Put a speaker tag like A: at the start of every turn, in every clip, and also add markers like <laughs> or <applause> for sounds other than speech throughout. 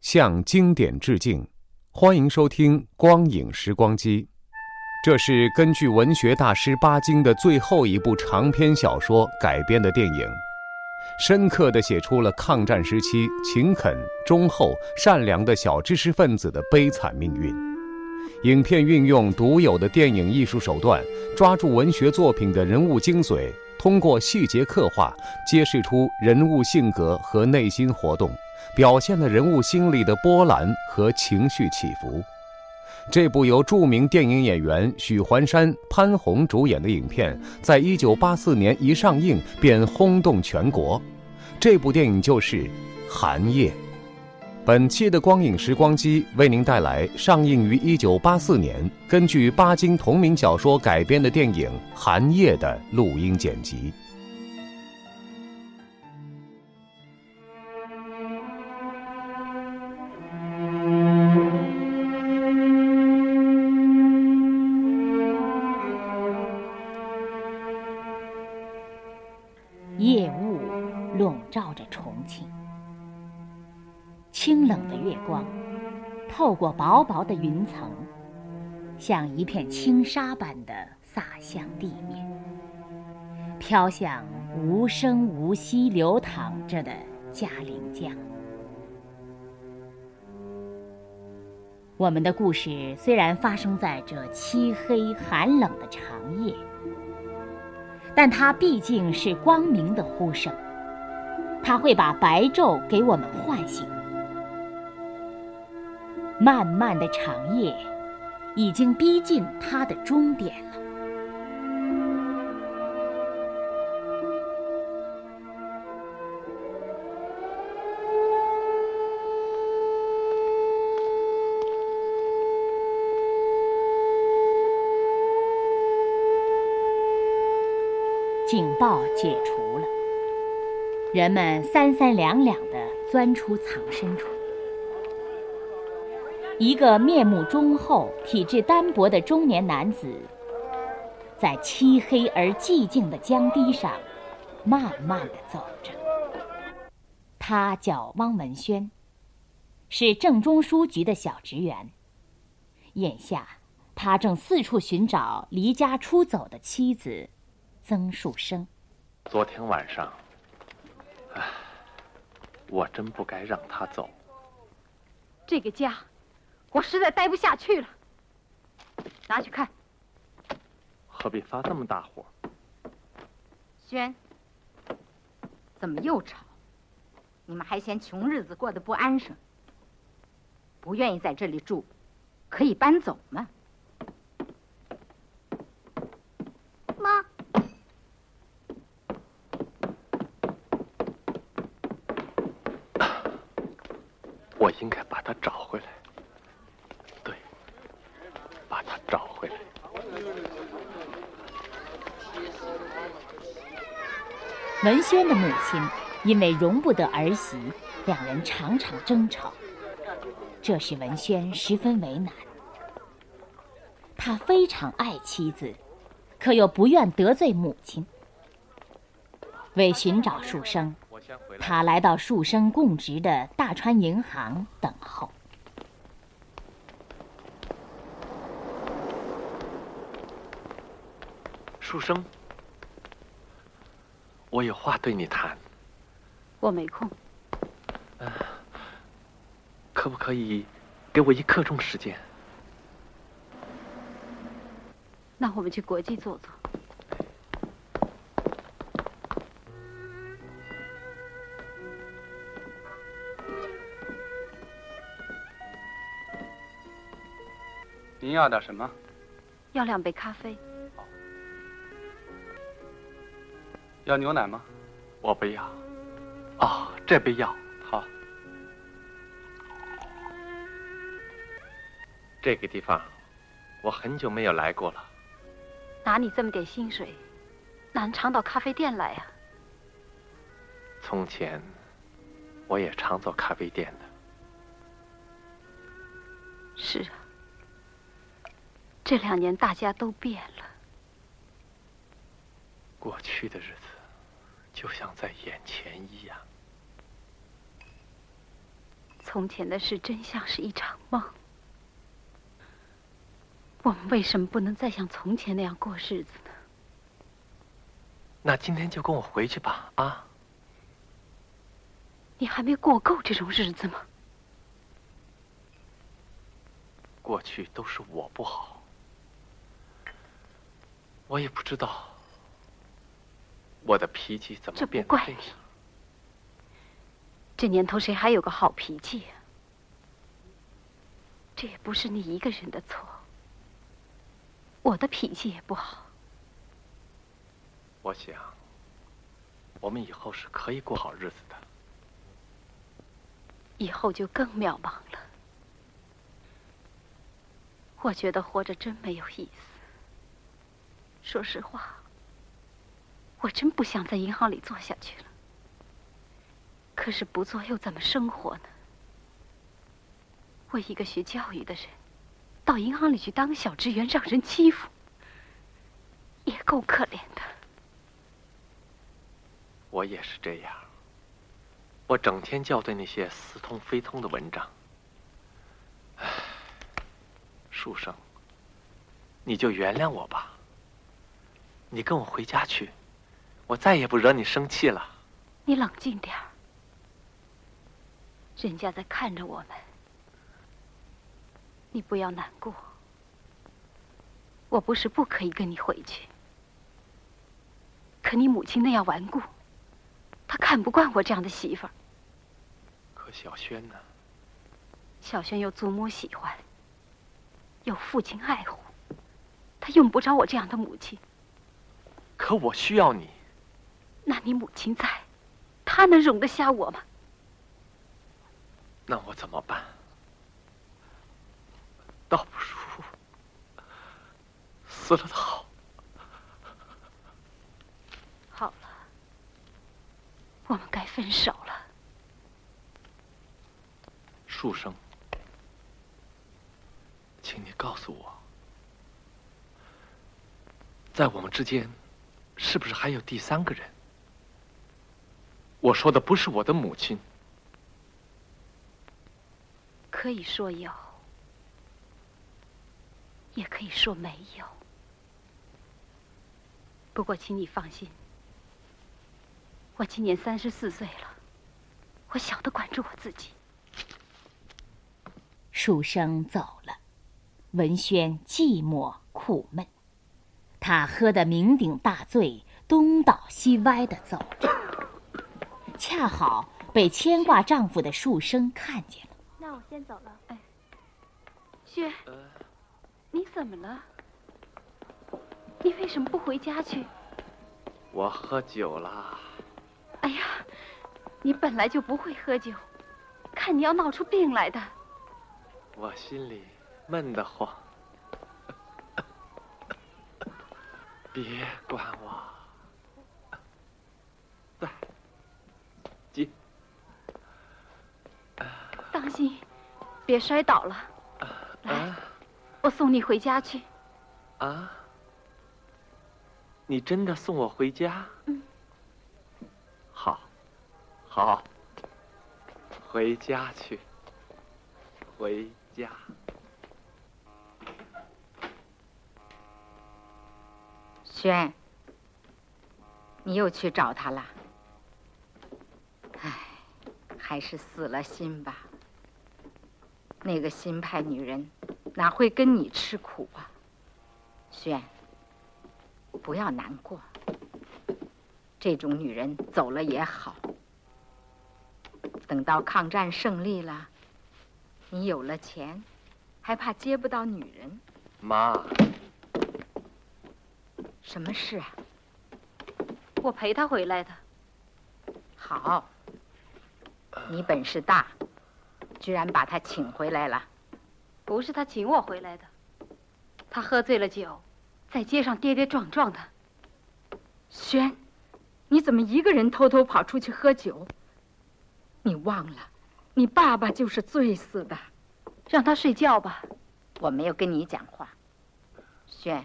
A: 向经典致敬。欢迎收听《光影时光机》，这是根据文学大师巴金的最后一部长篇小说改编的电影，深刻地写出了抗战时期勤恳、忠厚、善良的小知识分子的悲惨命运。影片运用独有的电影艺术手段，抓住文学作品的人物精髓，通过细节刻画，揭示出人物性格和内心活动，表现了人物心理的波澜和情绪起伏。这部由著名电影演员许环山、潘虹主演的影片，在一九八四年一上映便轰动全国。这部电影就是《寒夜》。本期的光影时光机为您带来上映于一九八四年、根据巴金同名小说改编的电影《寒夜》的录音剪辑。
B: 透过薄薄的云层，像一片轻纱般的洒向地面，飘向无声无息流淌着的嘉陵江。我们的故事虽然发生在这漆黑寒冷的长夜。但它毕竟是光明的呼声，它会把白昼给我们唤醒。漫漫的长夜，已经逼近它的终点了。警报解除了，人们三三两两地钻出藏身处。一个面目忠厚、体质单薄的中年男子，在漆黑而寂静的江堤上，慢慢的走着。他叫汪文轩，是正中书局的小职员。眼下，他正四处寻找离家出走的妻子。曾树生，
C: 昨天晚上，唉，我真不该让他走。
D: 这个家，我实在待不下去了。拿去看。
C: 何必发这么大火？
E: 轩，怎么又吵？你们还嫌穷日子过得不安生？不愿意在这里住，可以搬走吗？
D: 妈。
C: 我应该把他找回来。对，把他找回来。
B: 文轩的母亲因为容不得儿媳，两人常常争吵，这使文轩十分为难。他非常爱妻子，可又不愿得罪母亲。为寻找树生，他来到树生供职的大川银行等候。
C: 树生，我有话对你谈。
D: 我没空。
C: 可不可以给我一刻钟时间？
D: 那我们去国际坐坐。
F: 您要点什么？
D: 要两杯咖啡。
F: 要牛奶吗？
C: 我不要。哦，这杯要。
F: 好。
C: 这个地方，我很久没有来过了。
D: 拿你这么点薪水，哪能常到咖啡店来呀？
C: 从前，我也常做咖啡店的。
D: 是啊，这两年大家都变了。
C: 过去的日子，就像在眼前一样。
D: 从前的事真像是一场梦。我们为什么不能再像从前那样过日子呢？
C: 那今天就跟我回去吧，啊！
D: 你还没过够这种日子吗？
C: 过去都是我不好，我也不知道我的脾气怎么变。
D: 这不怪你。这年头谁还有个好脾气呀？这也不是你一个人的错。我的脾气也不好。
C: 我想，我们以后是可以过好日子的。
D: 以后就更渺茫了。我觉得活着真没有意思。说实话，我真不想在银行里做下去了。可是不做又怎么生活呢？我一个学教育的人。到银行里去当小职员，让人欺负，也够可怜的。
C: 我也是这样，我整天校对那些似通非通的文章。唉，书生，你就原谅我吧。你跟我回家去，我再也不惹你生气了。
D: 你冷静点儿，人家在看着我们。你不要难过，我不是不可以跟你回去，可你母亲那样顽固，她看不惯我这样的媳妇儿。
C: 可小轩呢？
D: 小轩有祖母喜欢，有父亲爱护，他用不着我这样的母亲。
C: 可我需要你。
D: 那你母亲在，她能容得下我吗？
C: 那我怎么办？倒不如死了的好。
D: 好了，我们该分手了。
C: 书生，请你告诉我，在我们之间，是不是还有第三个人？我说的不是我的母亲。
D: 可以说有。也可以说没有。不过，请你放心，我今年三十四岁了，我晓得管住我自己。
B: 书生走了，文轩寂寞苦闷，他喝得酩酊大醉，东倒西歪的走着，恰好被牵挂丈夫的树生看见了。
D: 那我先走了。哎，薛。你怎么了？你为什么不回家去？
C: 我喝酒了。
D: 哎呀，你本来就不会喝酒，看你要闹出病来的。
C: 我心里闷得慌。<laughs> 别管我。在。急。
D: 当心，别摔倒了。来。我送你回家去。
C: 啊？你真的送我回家？
D: 嗯。
C: 好，好。回家去。回家。
E: 轩，你又去找他了？唉，还是死了心吧。那个新派女人。哪会跟你吃苦啊，轩？不要难过。这种女人走了也好。等到抗战胜利了，你有了钱，还怕接不到女人？
C: 妈，
E: 什么事啊？
D: 我陪她回来的。
E: 好，你本事大，居然把他请回来了。
D: 不是他请我回来的，他喝醉了酒，在街上跌跌撞撞的。
E: 轩，你怎么一个人偷偷跑出去喝酒？你忘了，你爸爸就是醉死的。
D: 让他睡觉吧，
E: 我没有跟你讲话。轩，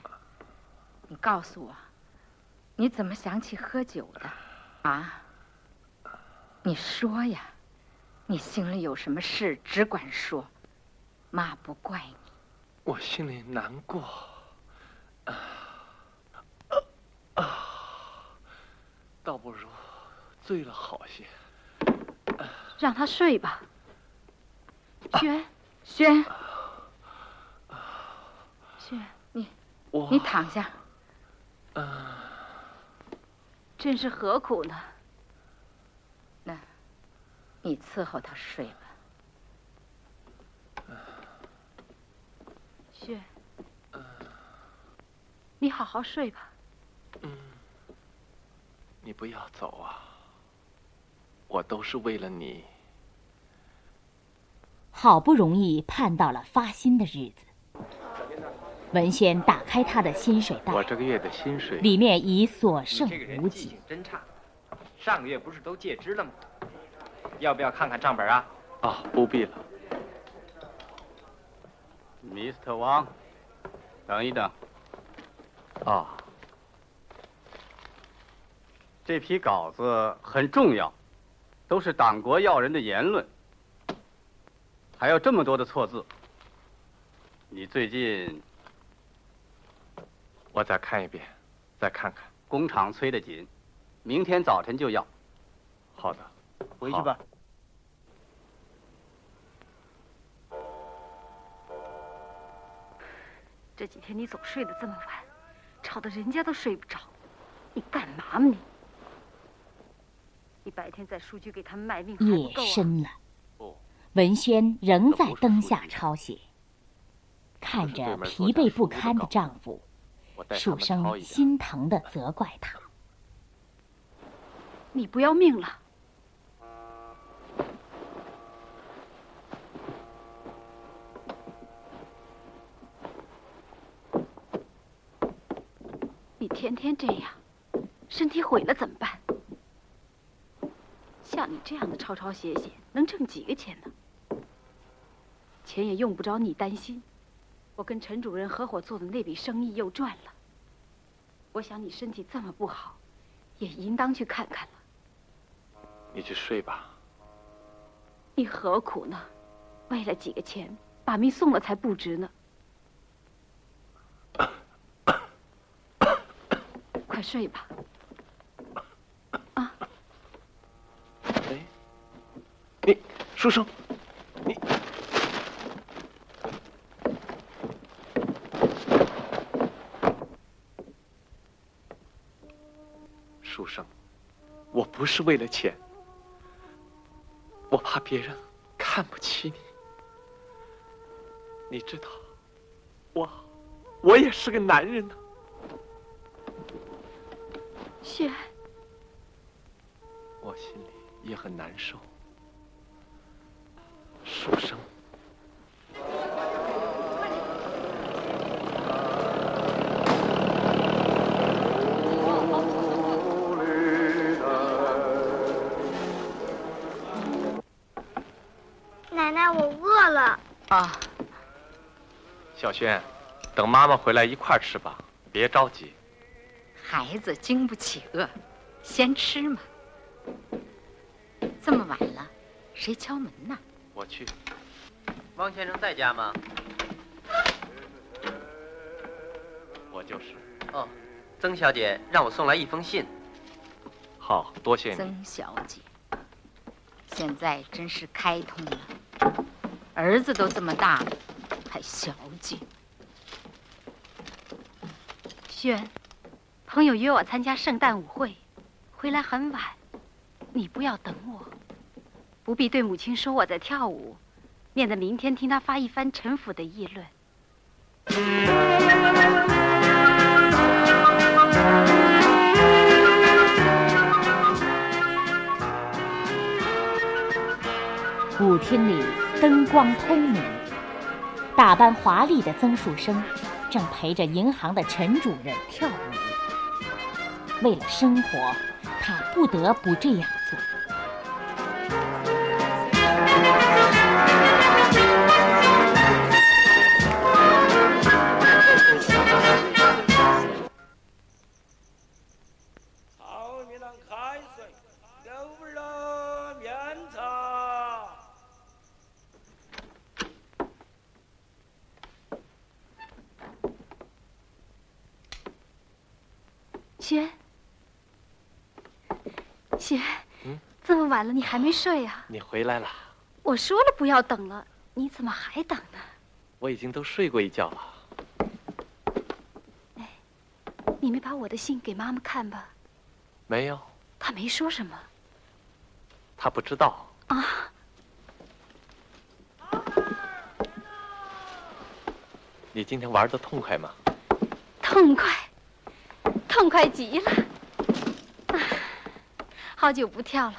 E: 你告诉我，你怎么想起喝酒的？啊？你说呀，你心里有什么事，只管说，妈不怪你。
C: 我心里难过，啊啊，倒不如醉了好些。
D: 让他睡吧，轩，
E: 轩，
D: 轩，
E: 你，你躺下。
D: 真是何苦呢？
E: 那，你伺候他睡吧。
D: 雪，你好好睡吧。
C: 嗯，你不要走啊。我都是为了你。
B: 好不容易盼到了发薪的日子，文轩打开他的薪水袋，
C: 我这个月的薪水
B: 里面已所剩无几。
G: 真差，上个月不是都借支了吗？要不要看看账本啊？
C: 啊，不必了。
F: Mr. 王，等一等。
C: 啊，
F: 这批稿子很重要。都是党国要人的言论，还有这么多的错字。你最近，
C: 我再看一遍，再看看。
F: 工厂催得紧，明天早晨就要。
C: 好的，
F: 回去吧。
D: 这几天你总睡得这么晚，吵得人家都睡不着，你干嘛嘛你？你白天在书局给他们卖命
B: 夜深了，文轩仍在灯下抄写，看着疲惫不堪的丈夫，树生心疼的责怪他：“
D: 你不要命了？你天天这样，身体毁了怎么办？”像你这样的抄抄写写，能挣几个钱呢？钱也用不着你担心，我跟陈主任合伙做的那笔生意又赚了。我想你身体这么不好，也应当去看看了。
C: 你去睡吧。
D: 你何苦呢？为了几个钱，把命送了才不值呢。快睡吧。
C: 你，书生，你，书生，我不是为了钱，我怕别人看不起你。你知道，我，我也是个男人呢。很难受。书生，
H: 奶奶，我饿了。
E: 啊，
C: 小轩，等妈妈回来一块儿吃吧，别着急。
E: 孩子经不起饿，先吃嘛。这么晚了，谁敲门呢？
C: 我去，
G: 汪先生在家吗？
C: 我就是。
G: 哦，曾小姐让我送来一封信。
C: 好多谢你。
E: 曾小姐，现在真是开通了，儿子都这么大了，还小姐。
D: 轩，朋友约我参加圣诞舞会，回来很晚，你不要等我，不必对母亲说我在跳舞，免得明天听她发一番陈腐的议论。
B: 舞厅里灯光通明，打扮华丽的曾树生正陪着银行的陈主任跳舞。为了生活，他不得不这样
D: 晚了你还没睡啊？
C: 你回来了，
D: 我说了不要等了，你怎么还等呢？
C: 我已经都睡过一觉了。
D: 哎你没把我的信给妈妈看吧？
C: 没有，
D: 她没说什么
C: 她不知道。
D: 啊。
C: 你今天玩的痛快吗？
D: 痛快，痛快极了！啊，好久不跳了，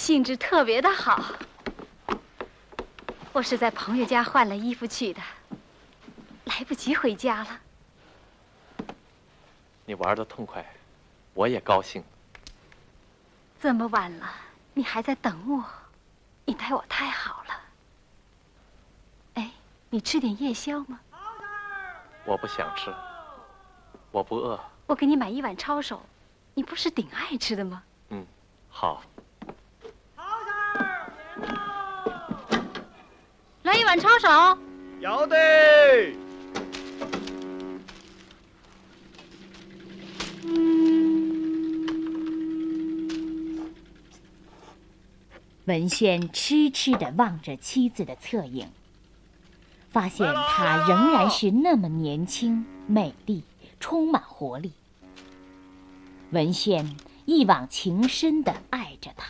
D: 兴致特别的好。我是在朋友家换了衣服去的，来不及回家了。
C: 你玩的痛快，我也高兴。
D: 这么晚了，你还在等我，你待我太好了。哎，你吃点夜宵吗？
C: 我不想吃，我不饿。
D: 我给你买一碗抄手，你不是顶爱吃的吗？
C: 嗯，好。
D: 来一碗抄手。
I: 要得。
B: 文轩痴痴的望着妻子的侧影，发现她仍然是那么年轻、美丽、充满活力。文轩一往情深的爱着她。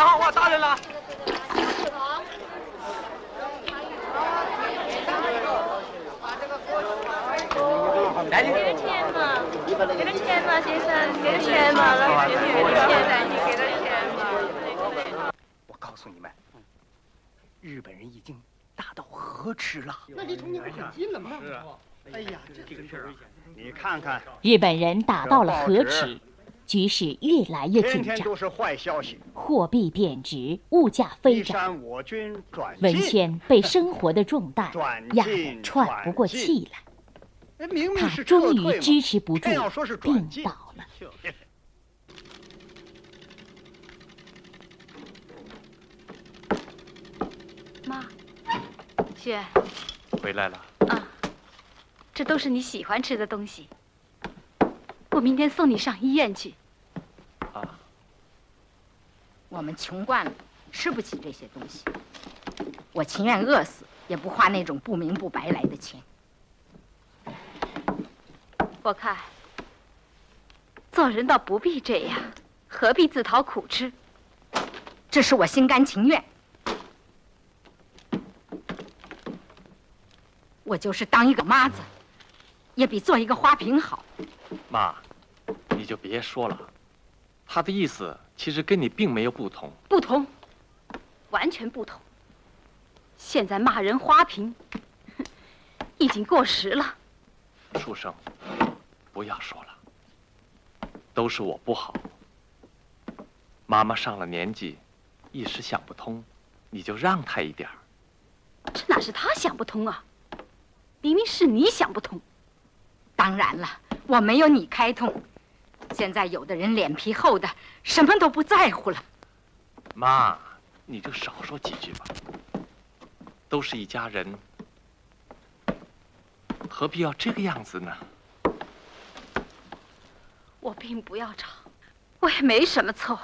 G: 然后我打人了。
J: 来，给点钱嘛，给点钱嘛，先生，给点钱嘛，来，给点钱，你给点钱嘛。
K: 我告诉你们，日本人已经打到河池了。
L: 那离重庆不很近了吗？
K: 是啊。
L: 哎呀，这个事儿啊，
K: 你看看，
B: 日本人打到了河池，局势越来越紧张。
K: 天天都是坏消息，
B: 货币贬值，物价飞涨。
K: 我军转
B: 文轩被生活的重担 <laughs> 压得喘不过气来。他终于支持不住，病倒了。<laughs>
D: 妈，雪，
C: 回来了。
D: 啊，这都是你喜欢吃的东西。我明天送你上医院去。
C: 啊，
E: 我们穷惯了，吃不起这些东西。我情愿饿死，也不花那种不明不白来的钱。
D: 我看，做人倒不必这样，何必自讨苦吃？
E: 这是我心甘情愿。我就是当一个妈子，也比做一个花瓶好。
C: 妈，你就别说了，他的意思其实跟你并没有不同。
D: 不同，完全不同。现在骂人花瓶，<laughs> 已经过时了。
C: 书生。不要说了，都是我不好。妈妈上了年纪，一时想不通，你就让她一点儿。
D: 这哪是她想不通啊？明明是你想不通。
E: 当然了，我没有你开通。现在有的人脸皮厚的，什么都不在乎了。
C: 妈，你就少说几句吧。都是一家人，何必要这个样子呢？
D: 我并不要吵，我也没什么错，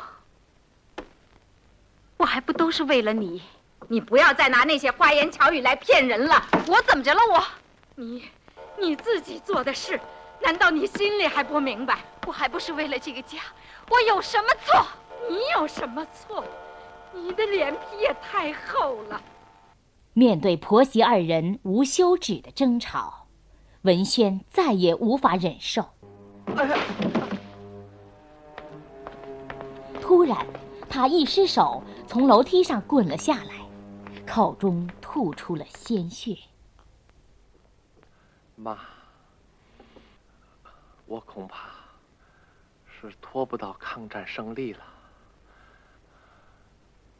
D: 我还不都是为了你？
E: 你不要再拿那些花言巧语来骗人了。
D: 我怎么着了？我，
E: 你你自己做的事，难道你心里还不明白？
D: 我还不是为了这个家，我有什么错？
E: 你有什么错？你的脸皮也太厚了。
B: 面对婆媳二人无休止的争吵，文轩再也无法忍受。突然，他一失手，从楼梯上滚了下来，口中吐出了鲜血。
C: 妈，我恐怕是拖不到抗战胜利了。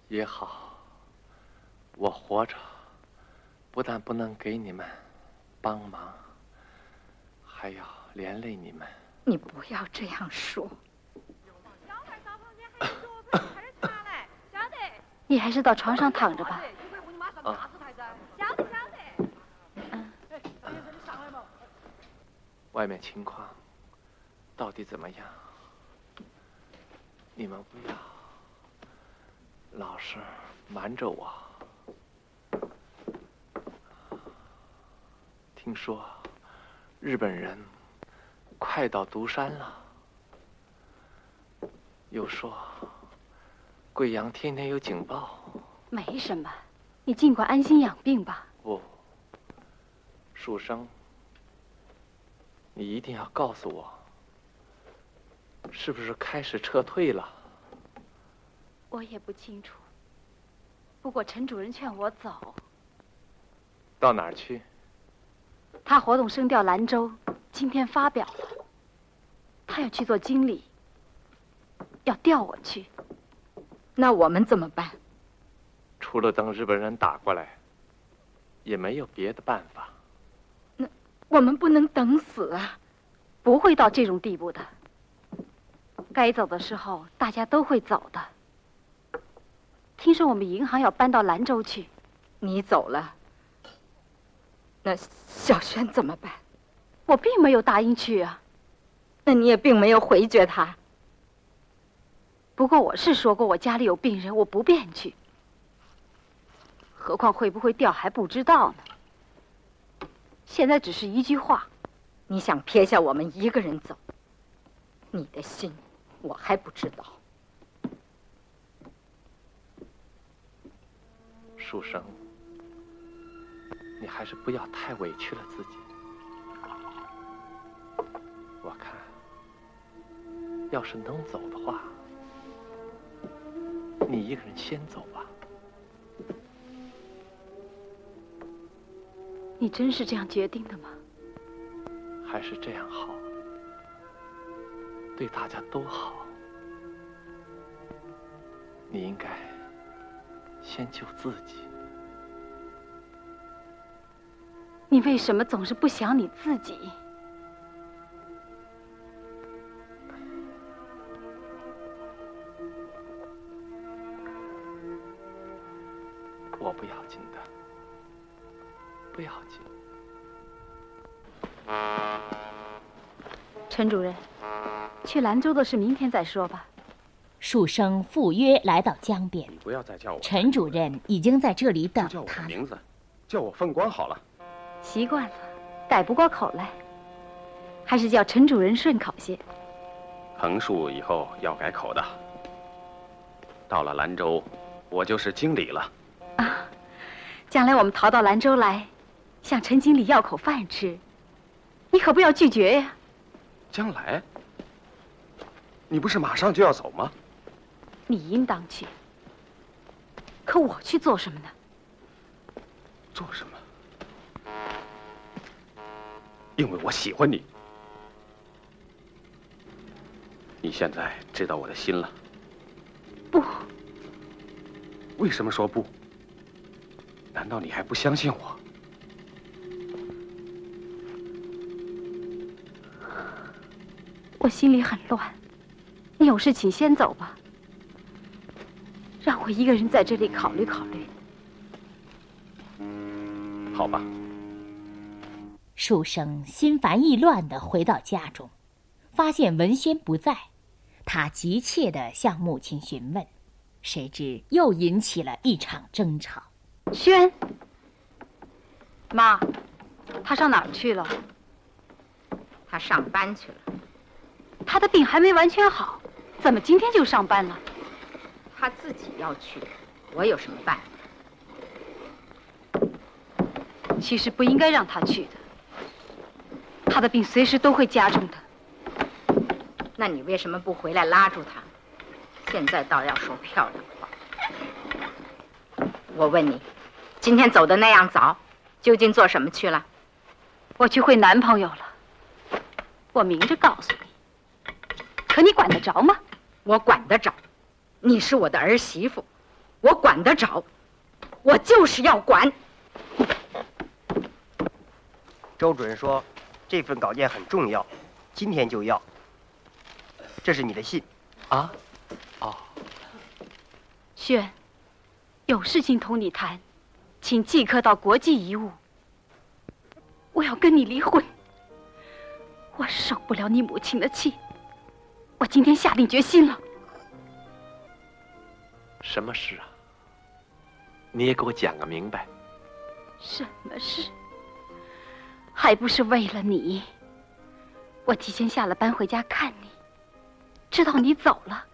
C: 也好，我活着，不但不能给你们帮忙，还要连累你们。
E: 你不要这样说。
D: 你还是到床上躺着吧。
C: 啊。外面情况到底怎么样？你们不要老是瞒着我。听说日本人快到独山了，又说贵阳天天有警报。
D: 没什么，你尽管安心养病吧。
C: 不，树生。你一定要告诉我，是不是开始撤退了？
D: 我也不清楚。不过陈主任劝我走。
C: 到哪儿去？
D: 他活动声调兰州，今天发表了。他要去做经理，要调我去。
E: 那我们怎么办？
C: 除了等日本人打过来，也没有别的办法。
E: 那我们不能等死啊！
D: 不会到这种地步的。该走的时候，大家都会走的。听说我们银行要搬到兰州去，
E: 你走了，那小轩怎么办？
D: 我并没有答应去啊。
E: 那你也并没有回绝他。
D: 不过我是说过，我家里有病人，我不便去。何况会不会掉还不知道呢。现在只是一句话，
E: 你想撇下我们一个人走？你的心我还不知道。
C: 书生，你还是不要太委屈了自己。我看，要是能走的话，你一个人先走吧。
D: 你真是这样决定的吗？
C: 还是这样好，对大家都好。你应该先救自己。
D: 你为什么总是不想你自己？
C: 我不要紧的。不要紧，
D: 陈主任，去兰州的事明天再说吧。
B: 树生赴约来到江边，
M: 你不要再叫我。
B: 陈主任已经在这里等
M: 他。叫我名字，叫我凤光好了。
D: 习惯了，改不过口来，还是叫陈主任顺口些。
M: 横竖以后要改口的。到了兰州，我就是经理了。
D: 啊，将来我们逃到兰州来。向陈经理要口饭吃，你可不要拒绝呀。
M: 将来，你不是马上就要走吗？
D: 你应当去，可我去做什么呢？
M: 做什么？因为我喜欢你。你现在知道我的心了。
D: 不。
M: 为什么说不？难道你还不相信我？
D: 我心里很乱，你有事请先走吧，让我一个人在这里考虑考虑。
M: 好吧。
B: 书生心烦意乱的回到家中，发现文轩不在，他急切的向母亲询问，谁知又引起了一场争吵。
D: 轩，妈，他上哪儿去了？
E: 他上班去了。
D: 他的病还没完全好，怎么今天就上班了？
E: 他自己要去，我有什么办法？
D: 其实不应该让他去的。他的病随时都会加重的。
E: 那你为什么不回来拉住他？现在倒要说漂亮话。我问你，今天走的那样早，究竟做什么去了？
D: 我去会男朋友了。我明着告诉你，可你管得着吗？
E: 我管得着。你是我的儿媳妇，我管得着。我就是要管。
K: 周主任说，这份稿件很重要，今天就要。这是你的信。
C: 啊？哦。
D: 轩。有事情同你谈，请即刻到国际遗物。我要跟你离婚。我受不了你母亲的气。我今天下定决心了。
C: 什么事啊？你也给我讲个明白。
D: 什么事？还不是为了你。我提前下了班回家看你，知道你走了。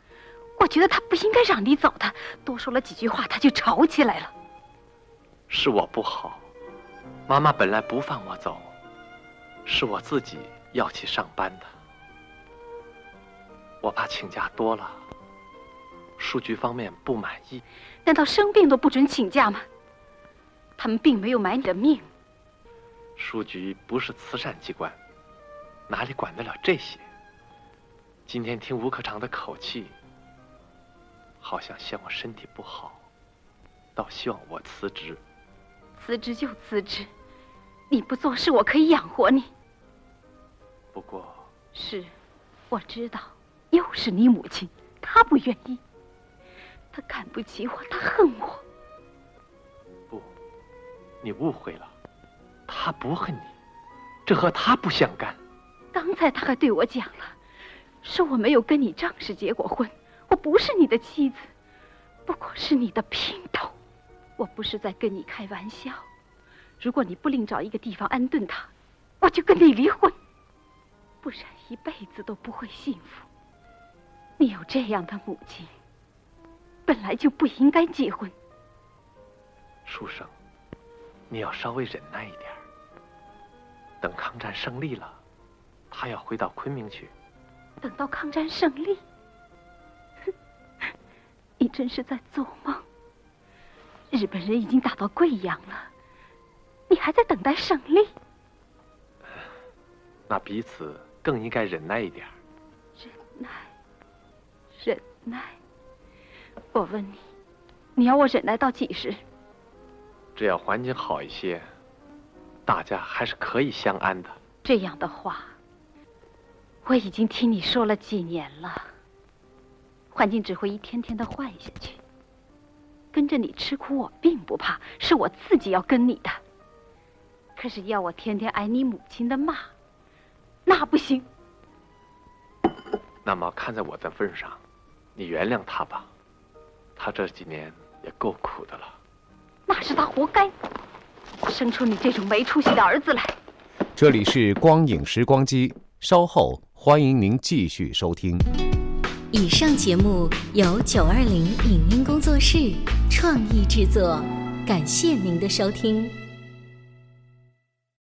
D: 我觉得他不应该让你走的，多说了几句话，他就吵起来了。
C: 是我不好，妈妈本来不放我走，是我自己要去上班的。我怕请假多了，书局方面不满意。
D: 难道生病都不准请假吗？他们并没有买你的命。
C: 书局不是慈善机关，哪里管得了这些？今天听吴科长的口气。好像嫌我身体不好，倒希望我辞职。
D: 辞职就辞职，你不做事，我可以养活你。
C: 不过，
D: 是，我知道，又是你母亲，她不愿意，她看不起我，他恨我。
C: 不，你误会了，他不恨你，这和他不相干。
D: 刚才他还对我讲了，说我没有跟你正式结过婚。我不是你的妻子，不过是你的姘头。我不是在跟你开玩笑。如果你不另找一个地方安顿他，我就跟你离婚。不然一辈子都不会幸福。你有这样的母亲，本来就不应该结婚。
C: 书生，你要稍微忍耐一点。等抗战胜利了，他要回到昆明去。
D: 等到抗战胜利。<laughs> 你真是在做梦。日本人已经打到贵阳了，你还在等待胜利？
C: 那彼此更应该忍耐一点。
D: 忍耐，忍耐。我问你，你要我忍耐到几时？
C: 只要环境好一些，大家还是可以相安的。
D: 这样的话，我已经听你说了几年了。环境只会一天天的坏下去。跟着你吃苦，我并不怕，是我自己要跟你的。可是要我天天挨你母亲的骂，那不行。
C: 那么看在我的份上，你原谅他吧。他这几年也够苦的了。
D: 那是他活该，生出你这种没出息的儿子来。
A: 这里是光影时光机，稍后欢迎您继续收听。
N: 以上节目由九二零影音工作室创意制作，感谢您的收听。